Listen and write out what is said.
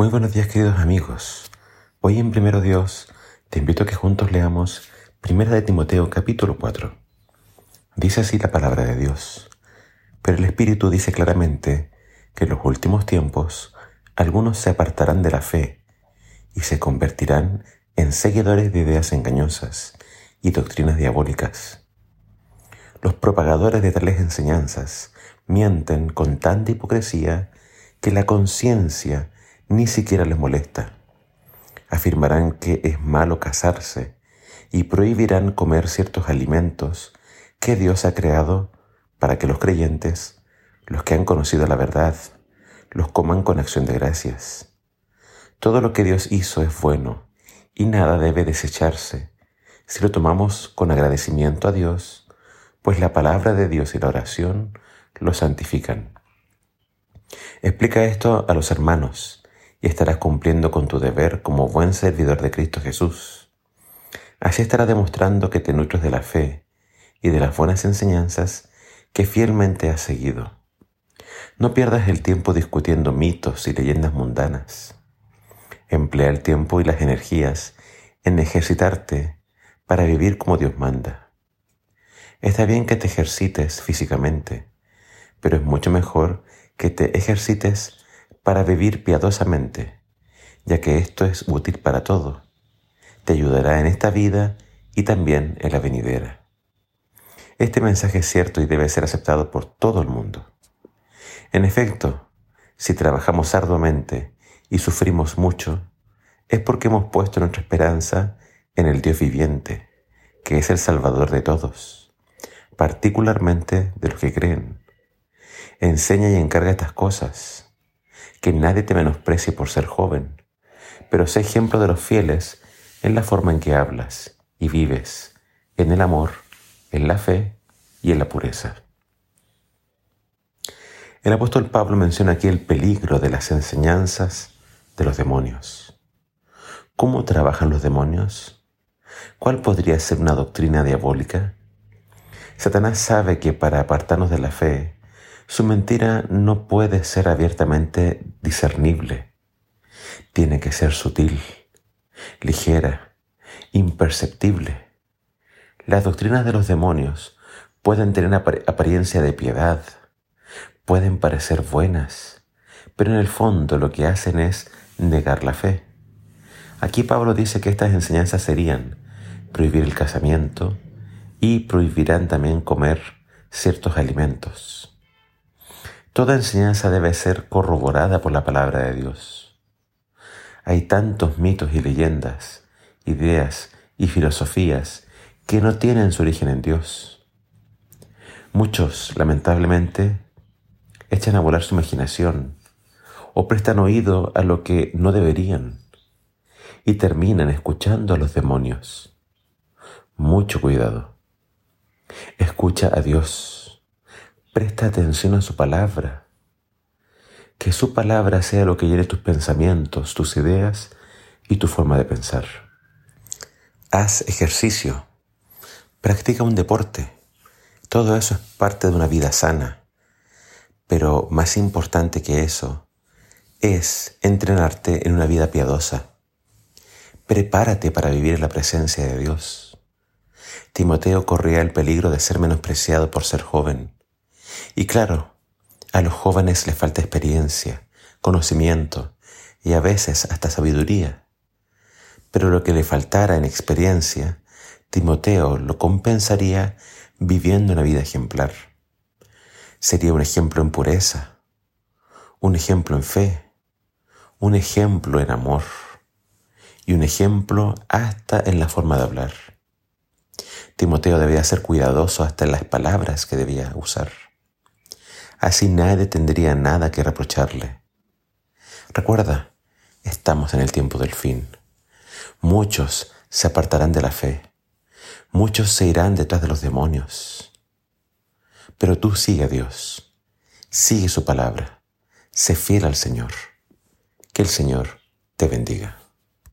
Muy buenos días queridos amigos. Hoy en Primero Dios te invito a que juntos leamos Primera de Timoteo capítulo 4. Dice así la palabra de Dios. Pero el Espíritu dice claramente que en los últimos tiempos algunos se apartarán de la fe y se convertirán en seguidores de ideas engañosas y doctrinas diabólicas. Los propagadores de tales enseñanzas mienten con tanta hipocresía que la conciencia ni siquiera les molesta. Afirmarán que es malo casarse y prohibirán comer ciertos alimentos que Dios ha creado para que los creyentes, los que han conocido la verdad, los coman con acción de gracias. Todo lo que Dios hizo es bueno y nada debe desecharse si lo tomamos con agradecimiento a Dios, pues la palabra de Dios y la oración lo santifican. Explica esto a los hermanos y estarás cumpliendo con tu deber como buen servidor de Cristo Jesús. Así estarás demostrando que te nutres de la fe y de las buenas enseñanzas que fielmente has seguido. No pierdas el tiempo discutiendo mitos y leyendas mundanas. Emplea el tiempo y las energías en ejercitarte para vivir como Dios manda. Está bien que te ejercites físicamente, pero es mucho mejor que te ejercites para vivir piadosamente, ya que esto es útil para todo. Te ayudará en esta vida y también en la venidera. Este mensaje es cierto y debe ser aceptado por todo el mundo. En efecto, si trabajamos arduamente y sufrimos mucho, es porque hemos puesto nuestra esperanza en el Dios viviente, que es el Salvador de todos, particularmente de los que creen. Enseña y encarga estas cosas que nadie te menosprecie por ser joven, pero sé ejemplo de los fieles en la forma en que hablas y vives, en el amor, en la fe y en la pureza. El apóstol Pablo menciona aquí el peligro de las enseñanzas de los demonios. ¿Cómo trabajan los demonios? ¿Cuál podría ser una doctrina diabólica? Satanás sabe que para apartarnos de la fe su mentira no puede ser abiertamente discernible. Tiene que ser sutil, ligera, imperceptible. Las doctrinas de los demonios pueden tener apariencia de piedad, pueden parecer buenas, pero en el fondo lo que hacen es negar la fe. Aquí Pablo dice que estas enseñanzas serían prohibir el casamiento y prohibirán también comer ciertos alimentos. Toda enseñanza debe ser corroborada por la palabra de Dios. Hay tantos mitos y leyendas, ideas y filosofías que no tienen su origen en Dios. Muchos, lamentablemente, echan a volar su imaginación o prestan oído a lo que no deberían y terminan escuchando a los demonios. Mucho cuidado. Escucha a Dios Presta atención a su palabra. Que su palabra sea lo que llene tus pensamientos, tus ideas y tu forma de pensar. Haz ejercicio. Practica un deporte. Todo eso es parte de una vida sana. Pero más importante que eso es entrenarte en una vida piadosa. Prepárate para vivir en la presencia de Dios. Timoteo corría el peligro de ser menospreciado por ser joven y claro, a los jóvenes les falta experiencia, conocimiento y a veces hasta sabiduría. Pero lo que le faltara en experiencia, Timoteo lo compensaría viviendo una vida ejemplar. Sería un ejemplo en pureza, un ejemplo en fe, un ejemplo en amor y un ejemplo hasta en la forma de hablar. Timoteo debía ser cuidadoso hasta en las palabras que debía usar. Así nadie tendría nada que reprocharle. Recuerda, estamos en el tiempo del fin. Muchos se apartarán de la fe. Muchos se irán detrás de los demonios. Pero tú sigue a Dios. Sigue su palabra. Sé fiel al Señor. Que el Señor te bendiga.